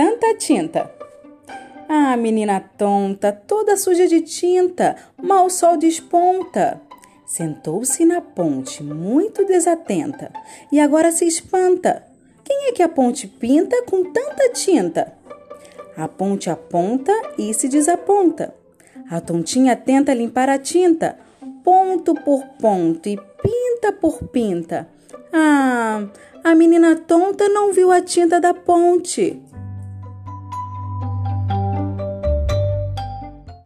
tanta tinta? Ah, menina tonta, toda suja de tinta, mal o sol desponta. Sentou-se na ponte, muito desatenta, e agora se espanta. Quem é que a ponte pinta com tanta tinta? A ponte aponta e se desaponta. A tontinha tenta limpar a tinta, ponto por ponto e pinta por pinta. Ah, a menina tonta não viu a tinta da ponte.